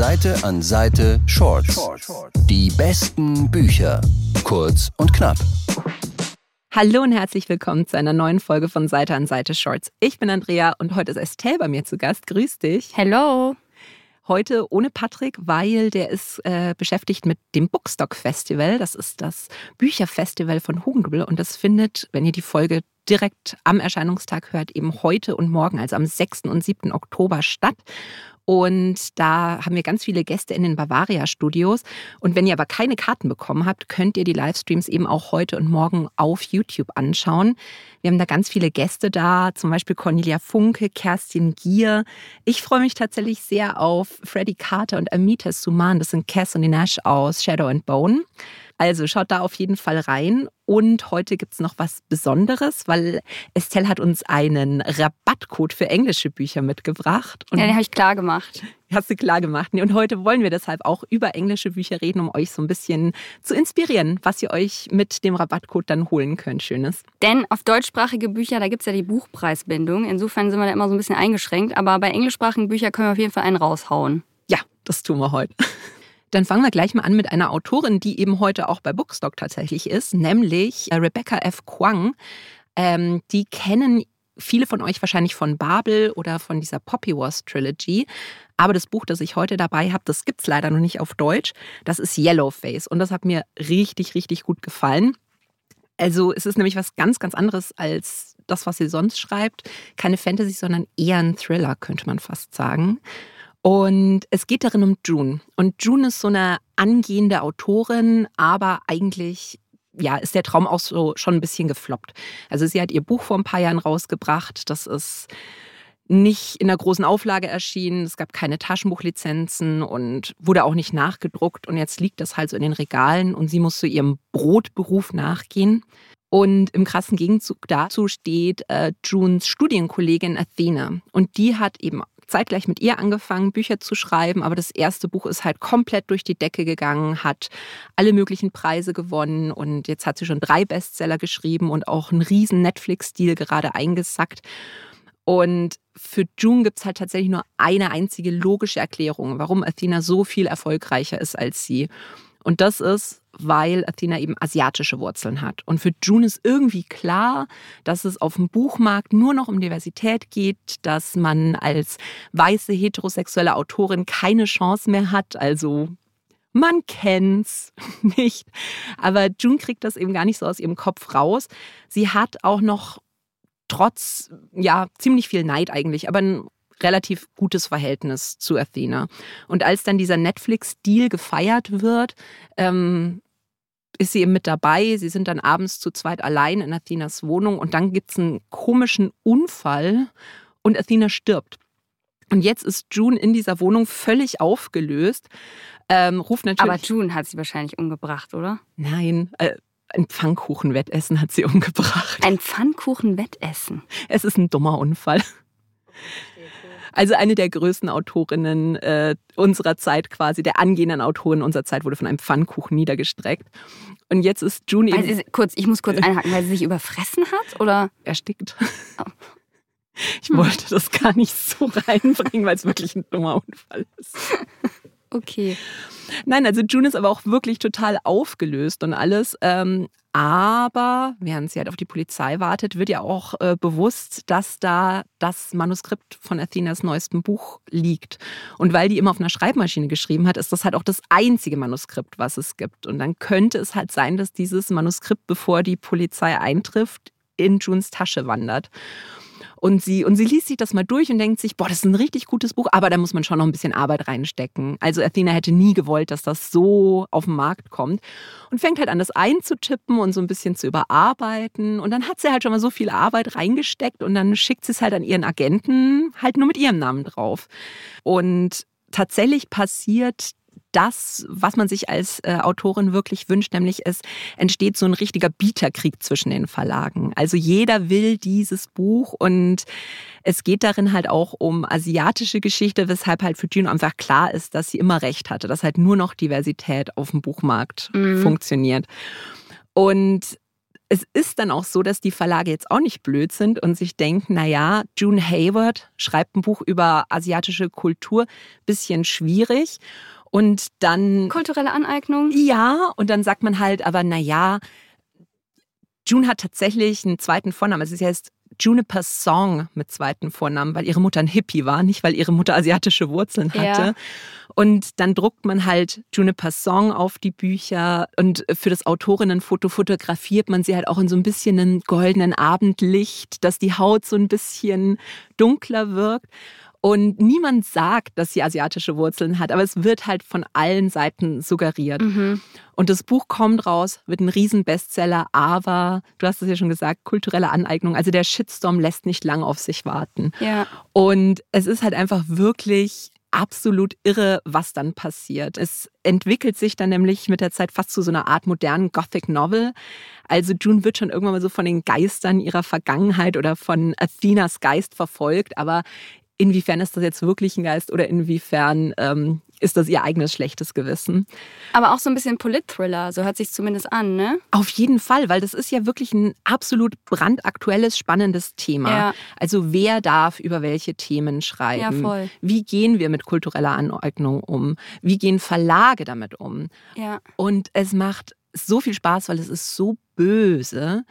Seite an Seite Shorts. Die besten Bücher. Kurz und knapp. Hallo und herzlich willkommen zu einer neuen Folge von Seite an Seite Shorts. Ich bin Andrea und heute ist Estelle bei mir zu Gast. Grüß dich. Hello. Heute ohne Patrick, weil der ist äh, beschäftigt mit dem Bookstock Festival. Das ist das Bücherfestival von Hugendubel und das findet, wenn ihr die Folge direkt am Erscheinungstag hört, eben heute und morgen, also am 6. und 7. Oktober statt. Und da haben wir ganz viele Gäste in den Bavaria-Studios. Und wenn ihr aber keine Karten bekommen habt, könnt ihr die Livestreams eben auch heute und morgen auf YouTube anschauen. Wir haben da ganz viele Gäste da, zum Beispiel Cornelia Funke, Kerstin Gier. Ich freue mich tatsächlich sehr auf Freddie Carter und Amita Suman. Das sind Cass und Nash aus Shadow and Bone. Also schaut da auf jeden Fall rein. Und heute gibt es noch was Besonderes, weil Estelle hat uns einen Rabattcode für englische Bücher mitgebracht. Und ja, den habe ich klar gemacht. Hast du klar gemacht. Und heute wollen wir deshalb auch über englische Bücher reden, um euch so ein bisschen zu inspirieren, was ihr euch mit dem Rabattcode dann holen könnt. Schönes. Denn auf deutschsprachige Bücher, da gibt es ja die Buchpreisbindung. Insofern sind wir da immer so ein bisschen eingeschränkt. Aber bei englischsprachigen Büchern können wir auf jeden Fall einen raushauen. Ja, das tun wir heute. Dann fangen wir gleich mal an mit einer Autorin, die eben heute auch bei Bookstock tatsächlich ist, nämlich äh, Rebecca F. Kwang. Ähm, die kennen viele von euch wahrscheinlich von Babel oder von dieser Poppy Wars Trilogy. Aber das Buch, das ich heute dabei habe, das gibt es leider noch nicht auf Deutsch. Das ist Yellowface und das hat mir richtig, richtig gut gefallen. Also es ist nämlich was ganz, ganz anderes als das, was sie sonst schreibt. Keine Fantasy, sondern eher ein Thriller, könnte man fast sagen. Und es geht darin um June. Und June ist so eine angehende Autorin, aber eigentlich ja, ist der Traum auch so schon ein bisschen gefloppt. Also sie hat ihr Buch vor ein paar Jahren rausgebracht. Das ist nicht in der großen Auflage erschienen. Es gab keine Taschenbuchlizenzen und wurde auch nicht nachgedruckt. Und jetzt liegt das halt so in den Regalen und sie muss zu ihrem Brotberuf nachgehen. Und im krassen Gegenzug dazu steht äh, Junes Studienkollegin Athena. Und die hat eben zeitgleich mit ihr angefangen, Bücher zu schreiben, aber das erste Buch ist halt komplett durch die Decke gegangen, hat alle möglichen Preise gewonnen und jetzt hat sie schon drei Bestseller geschrieben und auch einen riesen Netflix-Stil gerade eingesackt. Und für June gibt es halt tatsächlich nur eine einzige logische Erklärung, warum Athena so viel erfolgreicher ist als sie. Und das ist, weil Athena eben asiatische Wurzeln hat. Und für June ist irgendwie klar, dass es auf dem Buchmarkt nur noch um Diversität geht, dass man als weiße heterosexuelle Autorin keine Chance mehr hat. Also man kennt's nicht. Aber June kriegt das eben gar nicht so aus ihrem Kopf raus. Sie hat auch noch trotz, ja, ziemlich viel Neid eigentlich, aber ein relativ gutes Verhältnis zu Athena. Und als dann dieser Netflix-Deal gefeiert wird, ähm, ist sie eben mit dabei. Sie sind dann abends zu zweit allein in Athenas Wohnung und dann gibt es einen komischen Unfall und Athena stirbt. Und jetzt ist June in dieser Wohnung völlig aufgelöst. Ähm, ruft natürlich. Aber June hat sie wahrscheinlich umgebracht, oder? Nein, äh, ein Pfannkuchenwettessen hat sie umgebracht. Ein Pfannkuchenwettessen? Es ist ein dummer Unfall. Also eine der größten Autorinnen äh, unserer Zeit quasi, der angehenden Autorin unserer Zeit, wurde von einem Pfannkuchen niedergestreckt. Und jetzt ist June eben... Sie, kurz, ich muss kurz einhaken, weil sie sich überfressen hat, oder? Erstickt. Oh. Ich wollte das gar nicht so reinbringen, weil es wirklich ein dummer Unfall ist. Okay. Nein, also June ist aber auch wirklich total aufgelöst und alles. Ähm, aber während sie halt auf die Polizei wartet, wird ja auch äh, bewusst, dass da das Manuskript von Athenas neuestem Buch liegt. Und weil die immer auf einer Schreibmaschine geschrieben hat, ist das halt auch das einzige Manuskript, was es gibt. Und dann könnte es halt sein, dass dieses Manuskript, bevor die Polizei eintrifft, in Junes Tasche wandert. Und sie, und sie liest sich das mal durch und denkt sich, boah, das ist ein richtig gutes Buch, aber da muss man schon noch ein bisschen Arbeit reinstecken. Also Athena hätte nie gewollt, dass das so auf den Markt kommt. Und fängt halt an, das einzutippen und so ein bisschen zu überarbeiten. Und dann hat sie halt schon mal so viel Arbeit reingesteckt und dann schickt sie es halt an ihren Agenten halt nur mit ihrem Namen drauf. Und tatsächlich passiert das, was man sich als äh, Autorin wirklich wünscht, nämlich es entsteht so ein richtiger Bieterkrieg zwischen den Verlagen. Also jeder will dieses Buch und es geht darin halt auch um asiatische Geschichte, weshalb halt für Juno einfach klar ist, dass sie immer recht hatte, dass halt nur noch Diversität auf dem Buchmarkt mhm. funktioniert. Und es ist dann auch so, dass die Verlage jetzt auch nicht blöd sind und sich denken, naja, June Hayward schreibt ein Buch über asiatische Kultur, bisschen schwierig. Und dann. Kulturelle Aneignung? Ja, und dann sagt man halt, aber naja, June hat tatsächlich einen zweiten Vornamen. Es ist jetzt Juniper Song mit zweiten Vornamen, weil ihre Mutter ein Hippie war, nicht weil ihre Mutter asiatische Wurzeln hatte. Ja. Und dann druckt man halt Juniper Song auf die Bücher und für das Autorinnenfoto fotografiert man sie halt auch in so ein bisschen einem goldenen Abendlicht, dass die Haut so ein bisschen dunkler wirkt. Und niemand sagt, dass sie asiatische Wurzeln hat, aber es wird halt von allen Seiten suggeriert. Mhm. Und das Buch kommt raus, wird ein Riesenbestseller, aber du hast es ja schon gesagt, kulturelle Aneignung. Also der Shitstorm lässt nicht lang auf sich warten. Ja. Und es ist halt einfach wirklich absolut irre, was dann passiert. Es entwickelt sich dann nämlich mit der Zeit fast zu so einer Art modernen Gothic Novel. Also June wird schon irgendwann mal so von den Geistern ihrer Vergangenheit oder von Athenas Geist verfolgt, aber inwiefern ist das jetzt wirklich ein Geist oder inwiefern ähm, ist das ihr eigenes schlechtes Gewissen. Aber auch so ein bisschen Polit-Thriller, so hört sich zumindest an, ne? Auf jeden Fall, weil das ist ja wirklich ein absolut brandaktuelles, spannendes Thema. Ja. Also wer darf über welche Themen schreiben? Ja, voll. Wie gehen wir mit kultureller Aneignung um? Wie gehen Verlage damit um? Ja. Und es macht so viel Spaß, weil es ist so böse.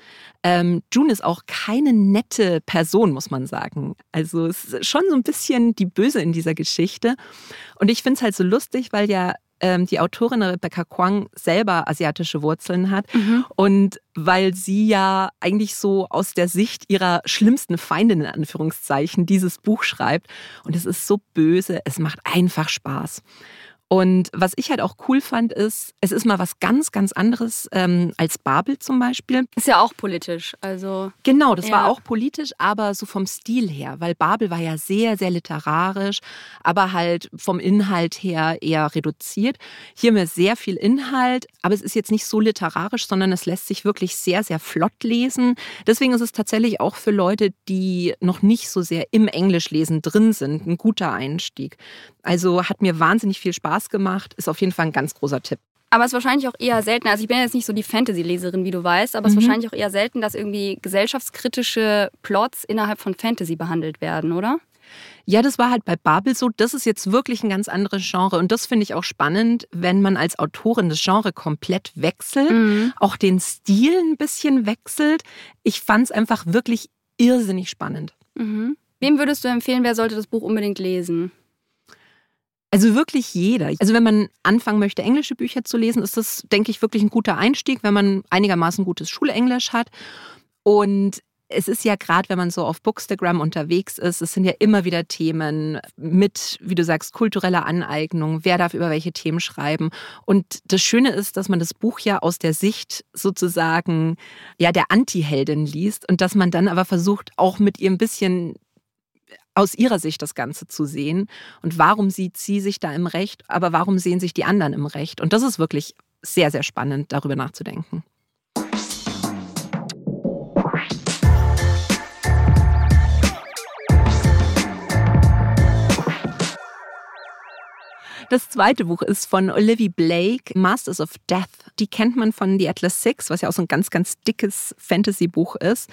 Ähm, June ist auch keine nette Person, muss man sagen. Also es ist schon so ein bisschen die Böse in dieser Geschichte. Und ich finde es halt so lustig, weil ja ähm, die Autorin Rebecca Kwang selber asiatische Wurzeln hat mhm. und weil sie ja eigentlich so aus der Sicht ihrer schlimmsten Feindin in Anführungszeichen dieses Buch schreibt. Und es ist so böse, es macht einfach Spaß. Und was ich halt auch cool fand, ist, es ist mal was ganz, ganz anderes ähm, als Babel zum Beispiel. Ist ja auch politisch, also. Genau, das ja. war auch politisch, aber so vom Stil her, weil Babel war ja sehr, sehr literarisch, aber halt vom Inhalt her eher reduziert. Hier haben wir sehr viel Inhalt, aber es ist jetzt nicht so literarisch, sondern es lässt sich wirklich sehr, sehr flott lesen. Deswegen ist es tatsächlich auch für Leute, die noch nicht so sehr im Englischlesen drin sind, ein guter Einstieg. Also hat mir wahnsinnig viel Spaß gemacht, ist auf jeden Fall ein ganz großer Tipp. Aber es ist wahrscheinlich auch eher selten, also ich bin jetzt nicht so die Fantasy-Leserin, wie du weißt, aber es ist mhm. wahrscheinlich auch eher selten, dass irgendwie gesellschaftskritische Plots innerhalb von Fantasy behandelt werden, oder? Ja, das war halt bei Babel so. Das ist jetzt wirklich ein ganz anderes Genre. Und das finde ich auch spannend, wenn man als Autorin das Genre komplett wechselt, mhm. auch den Stil ein bisschen wechselt. Ich fand es einfach wirklich irrsinnig spannend. Mhm. Wem würdest du empfehlen, wer sollte das Buch unbedingt lesen? Also wirklich jeder. Also wenn man anfangen möchte, englische Bücher zu lesen, ist das, denke ich, wirklich ein guter Einstieg, wenn man einigermaßen gutes Schulenglisch hat. Und es ist ja gerade, wenn man so auf Bookstagram unterwegs ist, es sind ja immer wieder Themen mit, wie du sagst, kultureller Aneignung, wer darf über welche Themen schreiben. Und das Schöne ist, dass man das Buch ja aus der Sicht sozusagen ja der Anti-Heldin liest und dass man dann aber versucht, auch mit ihr ein bisschen aus ihrer Sicht das Ganze zu sehen und warum sieht sie sich da im Recht, aber warum sehen sich die anderen im Recht. Und das ist wirklich sehr, sehr spannend, darüber nachzudenken. Das zweite Buch ist von Olivia Blake, Masters of Death. Die kennt man von The Atlas Six, was ja auch so ein ganz, ganz dickes Fantasy-Buch ist.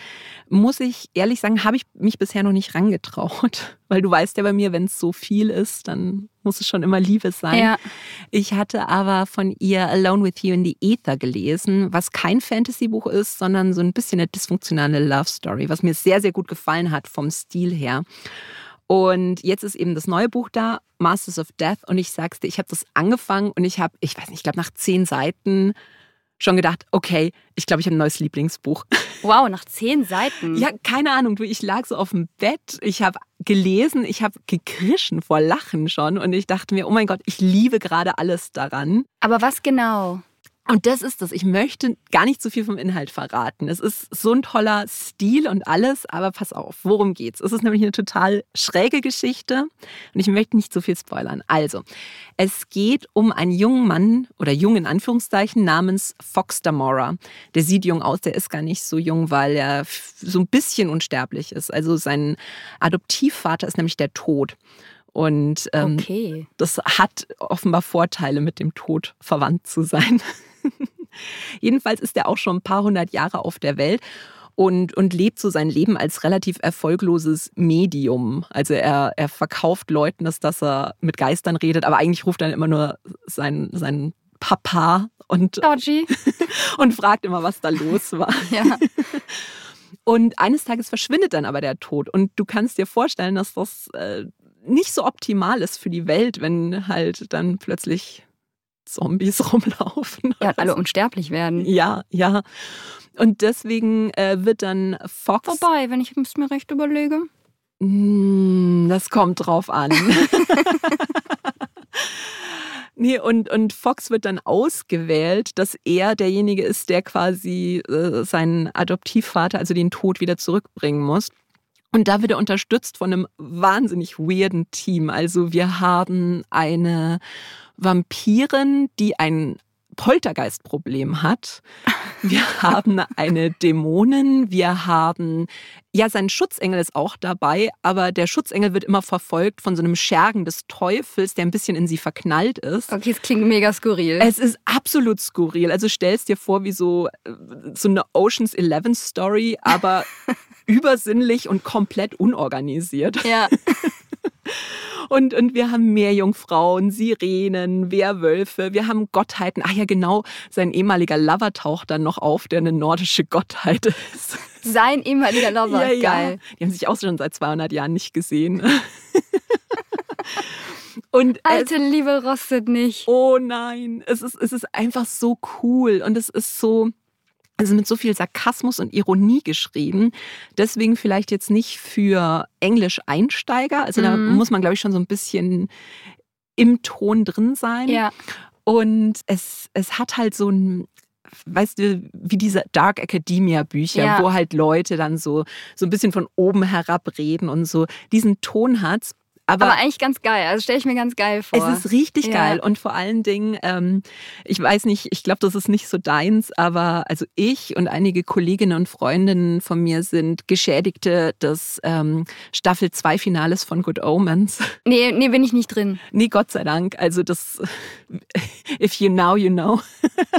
Muss ich ehrlich sagen, habe ich mich bisher noch nicht rangetraut. Weil du weißt ja bei mir, wenn es so viel ist, dann muss es schon immer Liebe sein. Ja. Ich hatte aber von ihr Alone with You in the Ether gelesen, was kein Fantasy-Buch ist, sondern so ein bisschen eine dysfunktionale Love Story, was mir sehr, sehr gut gefallen hat vom Stil her. Und jetzt ist eben das neue Buch da, Masters of Death. Und ich sag's dir, ich habe das angefangen und ich habe, ich weiß nicht, ich glaube nach zehn Seiten schon gedacht, okay, ich glaube, ich habe ein neues Lieblingsbuch. Wow, nach zehn Seiten. Ja, keine Ahnung, du, ich lag so auf dem Bett, ich habe gelesen, ich habe gekrischen vor Lachen schon und ich dachte mir, oh mein Gott, ich liebe gerade alles daran. Aber was genau? Und das ist das. Ich möchte gar nicht zu viel vom Inhalt verraten. Es ist so ein toller Stil und alles, aber pass auf, worum geht's? Es ist nämlich eine total schräge Geschichte und ich möchte nicht zu viel spoilern. Also, es geht um einen jungen Mann oder jungen in Anführungszeichen namens Fox Damora. Der sieht jung aus, der ist gar nicht so jung, weil er so ein bisschen unsterblich ist. Also sein Adoptivvater ist nämlich der Tod. Und ähm, okay. das hat offenbar Vorteile, mit dem Tod verwandt zu sein. Jedenfalls ist er auch schon ein paar hundert Jahre auf der Welt und, und lebt so sein Leben als relativ erfolgloses Medium. Also er, er verkauft Leuten das, dass er mit Geistern redet, aber eigentlich ruft er immer nur seinen, seinen Papa und, Dodgy. und fragt immer, was da los war. Ja. Und eines Tages verschwindet dann aber der Tod. Und du kannst dir vorstellen, dass das äh, nicht so optimal ist für die Welt, wenn halt dann plötzlich Zombies rumlaufen. Ja, und alle unsterblich werden. Ja, ja. Und deswegen äh, wird dann Fox. Vorbei, wenn ich es mir recht überlege. Mm, Das kommt drauf an. nee, und, und Fox wird dann ausgewählt, dass er derjenige ist, der quasi äh, seinen Adoptivvater, also den Tod, wieder zurückbringen muss. Und da wird er unterstützt von einem wahnsinnig weirden Team. Also wir haben eine Vampirin, die ein Poltergeistproblem hat. Wir haben eine Dämonin, wir haben, ja, sein Schutzengel ist auch dabei, aber der Schutzengel wird immer verfolgt von so einem Schergen des Teufels, der ein bisschen in sie verknallt ist. Okay, es klingt mega skurril. Es ist absolut skurril. Also stellst dir vor, wie so, so eine Oceans 11 Story, aber übersinnlich und komplett unorganisiert. ja. Und, und wir haben Meerjungfrauen, Sirenen, Werwölfe, wir haben Gottheiten. Ah ja, genau, sein ehemaliger Lover taucht dann noch auf, der eine nordische Gottheit ist. Sein ehemaliger Lover. Ja, Geil. ja. Die haben sich auch schon seit 200 Jahren nicht gesehen. Und es, Alte Liebe rostet nicht. oh nein, es ist, es ist einfach so cool und es ist so, also mit so viel Sarkasmus und Ironie geschrieben. Deswegen vielleicht jetzt nicht für Englisch-Einsteiger. Also da Mhm. muss man, glaube ich, schon so ein bisschen im Ton drin sein. Ja. Und es, es hat halt so ein, weißt du, wie diese Dark Academia Bücher, Ja. wo halt Leute dann so, so ein bisschen von oben herab reden und so. Diesen Ton hat's. Aber, Aber eigentlich ganz geil. Also stelle ich mir ganz geil vor. es ist richtig Ja. geil und vor allen Dingen, ähm, ich weiß nicht, ich glaube, das ist nicht so deins, aber also ich und einige Kolleginnen und Freundinnen von mir sind Geschädigte des ähm, Staffel 2 Finales von Good Omens. nee, nee, bin ich nicht drin. Nee, Gott sei Dank. Also das, if you know, you know.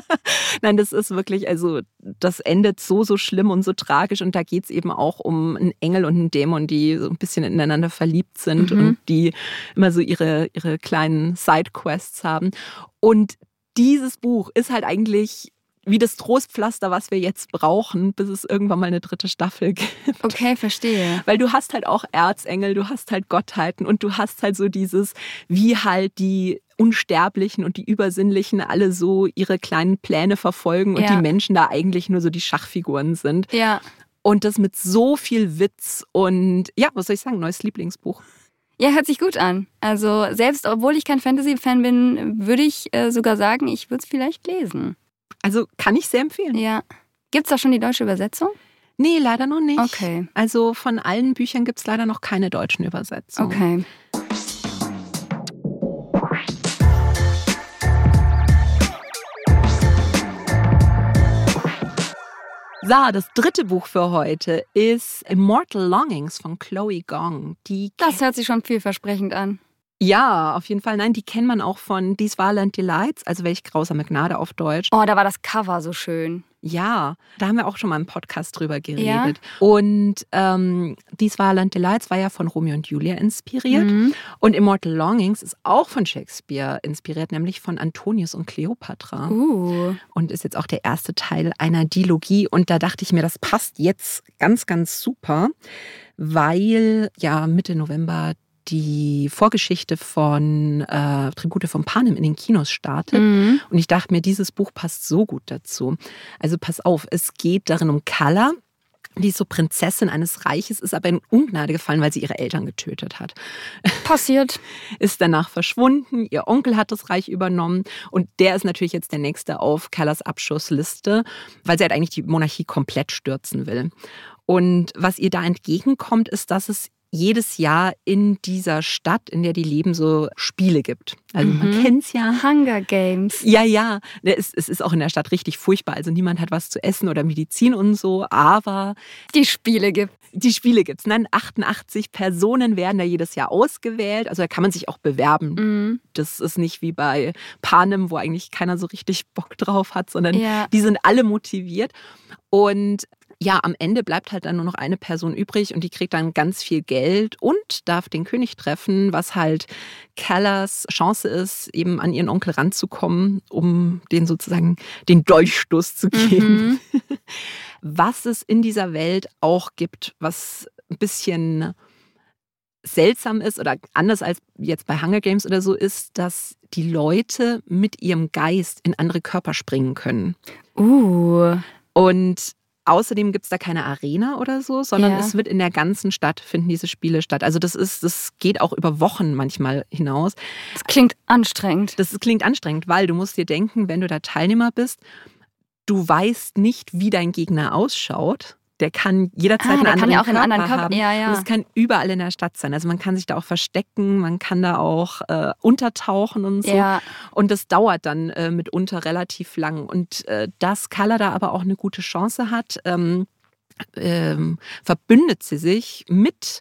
Nein, das ist wirklich, also das endet so, so schlimm und so tragisch und da geht's eben auch um einen Engel und einen Dämon, die so ein bisschen ineinander verliebt sind Mhm. und die immer so ihre, ihre kleinen Sidequests haben. Und dieses Buch ist halt eigentlich wie das Trostpflaster, was wir jetzt brauchen, bis es irgendwann mal eine dritte Staffel gibt. Okay, verstehe. Weil du hast halt auch Erzengel, du hast halt Gottheiten und du hast halt so dieses, wie halt die Unsterblichen und die Übersinnlichen alle so ihre kleinen Pläne verfolgen und Ja. die Menschen da eigentlich nur so die Schachfiguren sind. Ja. Und das mit so viel Witz und ja, was soll ich sagen, neues Lieblingsbuch. Ja, hört sich gut an. Also selbst obwohl ich kein Fantasy-Fan bin, würde ich äh, sogar sagen, ich würde es vielleicht lesen. Also kann ich sehr empfehlen. Ja. Gibt es da schon die deutsche Übersetzung? Nee, leider noch nicht. Okay. Also von allen Büchern gibt es leider noch keine deutschen Übersetzungen. Okay. So, das dritte Buch für heute ist Immortal Longings von Chloe Gong. Die Das hört sich schon vielversprechend an. Ja, auf jeden Fall. Nein, die kennt man auch von These Violent Delights, also welch grausame Gnade auf Deutsch. Oh, da war das Cover so schön. Ja, da haben wir auch schon mal im Podcast drüber geredet. Und ähm, These Violent Delights war ja von Romeo und Julia inspiriert. Mhm. Und Immortal Longings ist auch von Shakespeare inspiriert, nämlich von Antonius und Cleopatra. Uh. Und ist jetzt auch der erste Teil einer Dilogie. Und da dachte ich mir, das passt jetzt ganz, ganz super, weil ja Mitte November die Vorgeschichte von äh, Tribute von Panem in den Kinos startet. Mhm. Und ich dachte mir, dieses Buch passt so gut dazu. Also pass auf, es geht darin um Kala. Die ist so Prinzessin eines Reiches, ist aber in Ungnade gefallen, weil sie ihre Eltern getötet hat. Passiert. Ist danach verschwunden, ihr Onkel hat das Reich übernommen und der ist natürlich jetzt der Nächste auf Callas Abschussliste, weil sie halt eigentlich die Monarchie komplett stürzen will. Und was ihr da entgegenkommt, ist, dass es jedes Jahr in dieser Stadt, in der die leben, so Spiele gibt. Also Mhm. man kennt's ja. Hunger Games. Ja, ja. Ne, Es, es ist auch in der Stadt richtig furchtbar. Also niemand hat was zu essen oder Medizin und so. Aber Die Spiele gibt. die Spiele gibt's. Nein, 88 Personen werden da jedes Jahr ausgewählt. Also da kann man sich auch bewerben. Mhm. Das ist nicht wie bei Panem, wo eigentlich keiner so richtig Bock drauf hat, sondern Ja. die sind alle motiviert. Und ja, am Ende bleibt halt dann nur noch eine Person übrig und die kriegt dann ganz viel Geld und darf den König treffen, was halt Callas Chance ist, eben an ihren Onkel ranzukommen, um den sozusagen den Dolchstoß zu geben. Mhm. Was es in dieser Welt auch gibt, was ein bisschen seltsam ist oder anders als jetzt bei Hunger Games oder so ist, dass die Leute mit ihrem Geist in andere Körper springen können. Uh. Und außerdem gibt es da keine Arena oder so, sondern Ja. es wird in der ganzen Stadt finden diese Spiele statt. Also das ist, das geht auch über Wochen manchmal hinaus. Das klingt anstrengend. Das klingt anstrengend, weil du musst dir denken, wenn du da Teilnehmer bist, du weißt nicht, wie dein Gegner ausschaut. Der kann jederzeit Ah, einen der kann anderen ja auch in Körper anderen Körper- haben. ja, ja. Und es kann überall in der Stadt sein. Also man kann sich da auch verstecken, man kann da auch äh, untertauchen und so. Ja. Und das dauert dann äh, mitunter relativ lang. Und äh, dass Kala da aber auch eine gute Chance hat, ähm, ähm, verbündet sie sich mit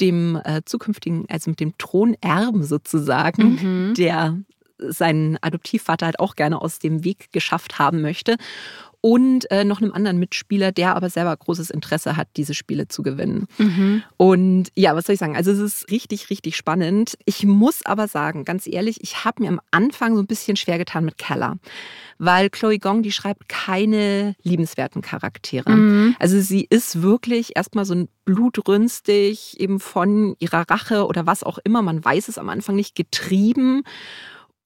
dem äh, zukünftigen, also mit dem Thronerben sozusagen, Mhm. der seinen Adoptivvater halt auch gerne aus dem Weg geschafft haben möchte. Und äh, noch einem anderen Mitspieler, der aber selber großes Interesse hat, diese Spiele zu gewinnen. Mhm. Und ja, was soll ich sagen? Also es ist richtig, richtig spannend. Ich muss aber sagen, ganz ehrlich, ich habe mir am Anfang so ein bisschen schwer getan mit Keller, weil Chloe Gong, die schreibt keine liebenswerten Charaktere. Mhm. Also sie ist wirklich erstmal so ein blutrünstig, eben von ihrer Rache oder was auch immer, man weiß es am Anfang nicht, getrieben.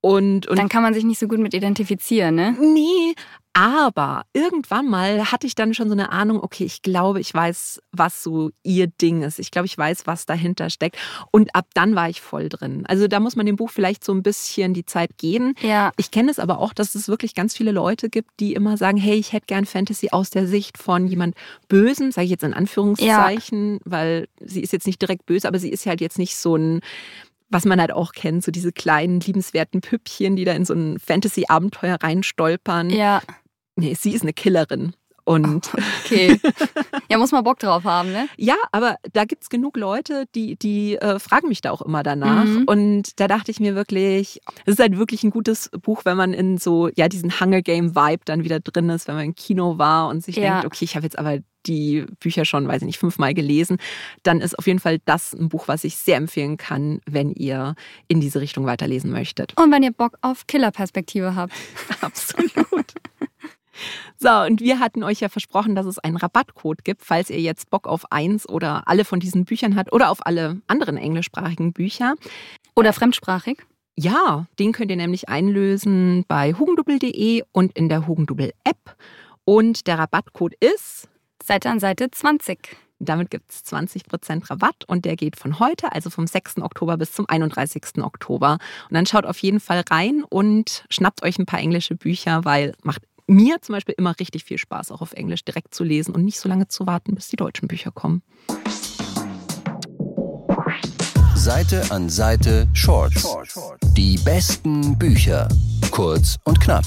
Und, und Dann kann man sich nicht so gut mit identifizieren, ne? Nee, aber irgendwann mal hatte ich dann schon so eine Ahnung, okay, ich glaube, ich weiß, was so ihr Ding ist. Ich glaube, ich weiß, was dahinter steckt. Und ab dann war ich voll drin. Also da muss man dem Buch vielleicht so ein bisschen die Zeit geben. Ja. Ich kenne es aber auch, dass es wirklich ganz viele Leute gibt, die immer sagen, hey, ich hätte gern Fantasy aus der Sicht von jemand Bösen, sage ich jetzt in Anführungszeichen, weil sie ist jetzt nicht direkt böse, aber sie ist halt jetzt nicht so ein was man halt auch kennt, so diese kleinen, liebenswerten Püppchen, die da in so ein Fantasy-Abenteuer reinstolpern. Ja. Nee, sie ist eine Killerin. Und Okay. ja, muss man Bock drauf haben, ne? ja, aber da gibt es genug Leute, die, die äh, fragen mich da auch immer danach. Mhm. Und da dachte ich mir wirklich, es ist halt wirklich ein gutes Buch, wenn man in so, ja, diesen Hunger Game-Vibe dann wieder drin ist, wenn man im Kino war und sich Ja. denkt, okay, ich habe jetzt aber die Bücher schon, weiß ich nicht, fünfmal gelesen, dann ist auf jeden Fall das ein Buch, was ich sehr empfehlen kann, wenn ihr in diese Richtung weiterlesen möchtet. Und wenn ihr Bock auf Killerperspektive habt. Absolut. So, und wir hatten euch ja versprochen, dass es einen Rabattcode gibt, falls ihr jetzt Bock auf eins oder alle von diesen Büchern habt oder auf alle anderen englischsprachigen Bücher. Oder fremdsprachig. Ja, den könnt ihr nämlich einlösen bei hugendubbel.de und in der Hugendubbel-App. Und der Rabattcode ist, Seite an Seite 20. damit gibt es 20% Rabatt und der geht von heute, also vom 6. Oktober bis zum 31. Oktober. Und dann schaut auf jeden Fall rein und schnappt euch ein paar englische Bücher, weil macht mir zum Beispiel immer richtig viel Spaß, auch auf Englisch direkt zu lesen und nicht so lange zu warten, bis die deutschen Bücher kommen. Seite an Seite Shorts. Die besten Bücher. Kurz und knapp.